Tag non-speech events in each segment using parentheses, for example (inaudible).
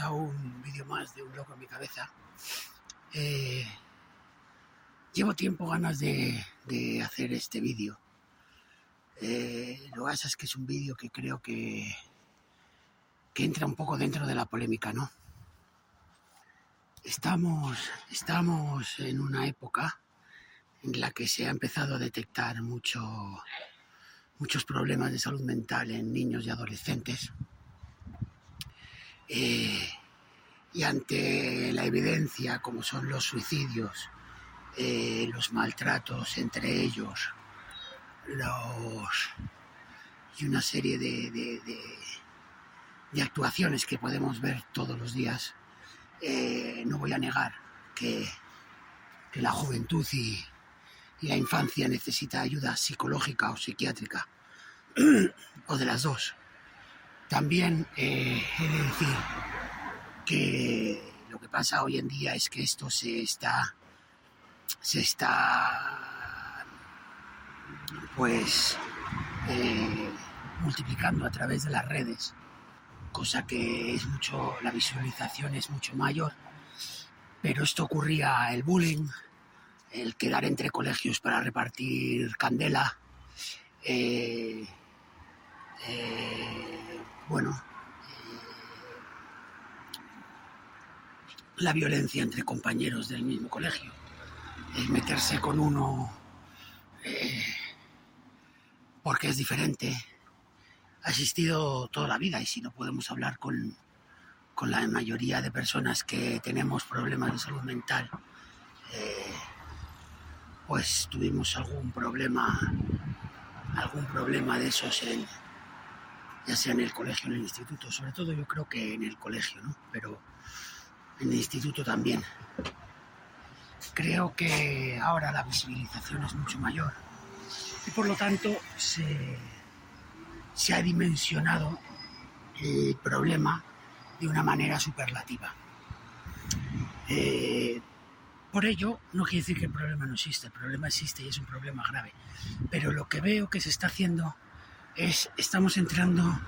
a un vídeo más de Un Loco en mi cabeza. Eh, llevo tiempo ganas de, hacer este vídeo. Eh, lo que pasa es que es un vídeo que creo que, que entra un poco dentro de la polémica, ¿no? Estamos, estamos en una época en la que se ha empezado a detectar mucho, muchos problemas de salud mental en niños y adolescentes y ante la evidencia como son los suicidios, eh, los maltratos entre ellos, los y una serie de, de, actuaciones que podemos ver todos los días, eh, no voy a negar que, que la juventud y, y, la infancia necesita ayuda psicológica o psiquiátrica, (clears throat) o de las dos. También eh, he de decir que lo que pasa hoy en día es que esto se está se está pues eh, multiplicando a través de las redes cosa que es mucho la visualización es mucho mayor. Pero esto ocurría el bullying el quedar entre colegios para repartir candela eh, bueno, eh, la violencia entre compañeros del mismo colegio, el meterse con uno eh, porque es diferente, ha existido toda la vida y si no podemos hablar con, con la mayoría de personas que tenemos problemas de salud mental, eh, pues tuvimos algún problema, algún problema de esos en, ya sea en el colegio en el instituto, sobre todo yo creo que en el colegio, ¿no? Pero en el instituto también. Creo que ahora la visibilización es mucho mayor y por lo tanto se, ha dimensionado el problema de una manera superlativa. Eh, por ello, no quiere decir que el problema no existe, el problema existe y es un problema grave. Pero lo que veo que se está haciendo es, estamos entrando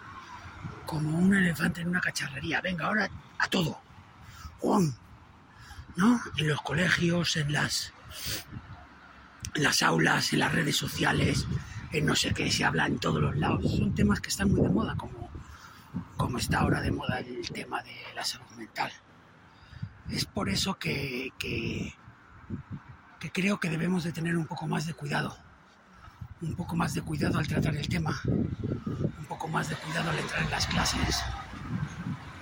como un elefante en una cacharrería. Venga, ahora a todo. ¿No? En los colegios, en las, las aulas, en las redes sociales, en no sé qué, se habla en todos los lados. Son temas que están muy de moda, como, como está ahora de moda el tema de la salud mental. Es por eso que, que, que creo que debemos de tener un poco más de cuidado un poco más de cuidado al tratar el tema, un poco más de cuidado al entrar en las clases.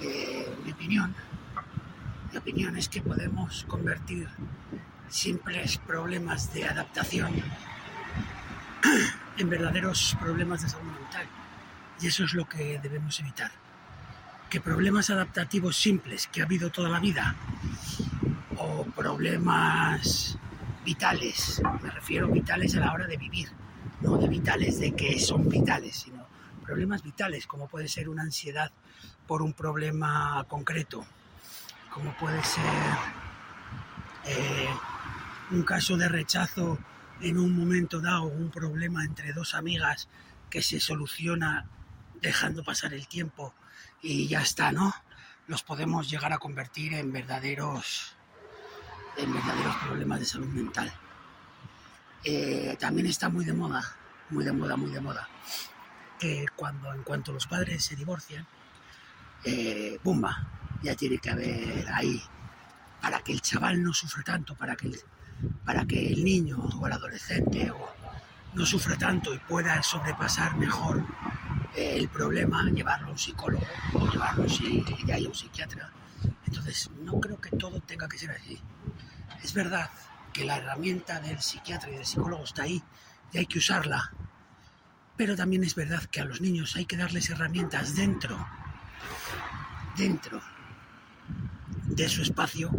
Eh, mi opinión, mi opinión es que podemos convertir simples problemas de adaptación en verdaderos problemas de salud mental. Y eso es lo que debemos evitar. Que problemas adaptativos simples que ha habido toda la vida o problemas vitales, me refiero vitales a la hora de vivir, no de vitales de que son vitales, sino problemas vitales, como puede ser una ansiedad por un problema concreto, como puede ser eh, un caso de rechazo en un momento dado, un problema entre dos amigas que se soluciona dejando pasar el tiempo y ya está, ¿no? Los podemos llegar a convertir en verdaderos, en verdaderos problemas de salud mental. Eh, también está muy de moda, muy de moda, muy de moda, que cuando en cuanto los padres se divorcian, eh, ¡bumba! Ya tiene que haber ahí, para que el chaval no sufra tanto, para que el, para que el niño o el adolescente no sufra tanto y pueda sobrepasar mejor eh, el problema, llevarlo a un psicólogo o llevarlo a un psiquiatra. Entonces, no creo que todo tenga que ser así. Es verdad que la herramienta del psiquiatra y del psicólogo está ahí y hay que usarla. Pero también es verdad que a los niños hay que darles herramientas dentro, dentro de su espacio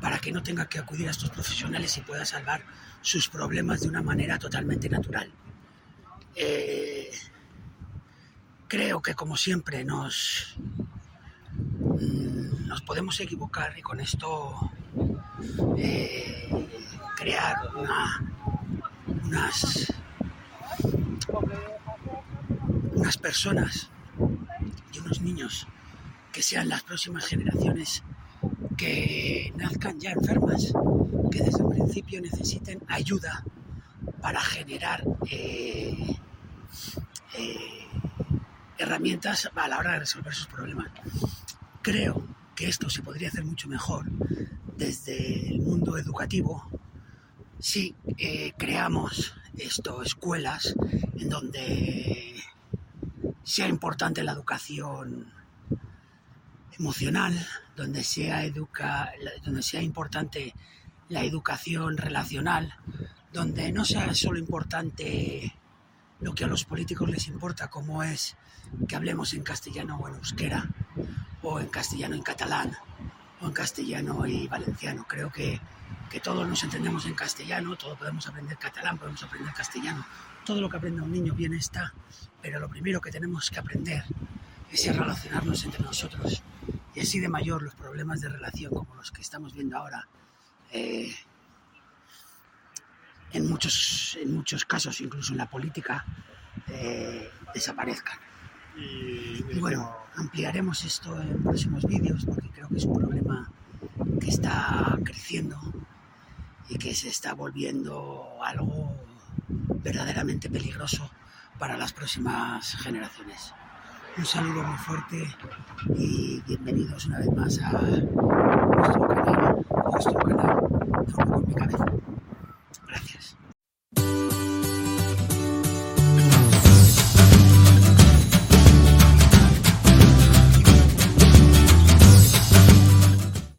para que no tenga que acudir a estos profesionales y pueda salvar sus problemas de una manera totalmente natural. Eh, creo que como siempre nos, nos podemos equivocar y con esto eh, unas, unas personas y unos niños que sean las próximas generaciones que nazcan ya enfermas, que desde el principio necesiten ayuda para generar eh, eh, herramientas a la hora de resolver sus problemas. Creo que esto se podría hacer mucho mejor desde el mundo educativo si eh, creamos esto, escuelas en donde sea importante la educación emocional, donde sea, educa, donde sea importante la educación relacional, donde no sea solo importante lo que a los políticos les importa, como es que hablemos en castellano o en euskera, o en castellano y catalán, o en castellano y valenciano. Creo que, que todos nos entendemos en castellano, todos podemos aprender catalán, podemos aprender castellano. Todo lo que aprenda un niño bien está, pero lo primero que tenemos que aprender es relacionarnos entre nosotros. Y así de mayor los problemas de relación como los que estamos viendo ahora, eh, en, muchos, en muchos casos, incluso en la política, eh, desaparezcan. Y, bueno, ampliaremos esto en próximos vídeos porque creo que es un problema que está creciendo y que se está volviendo algo verdaderamente peligroso para las próximas generaciones. Un saludo muy fuerte y bienvenidos una vez más a nuestro canal, nuestro canal, mi cabeza.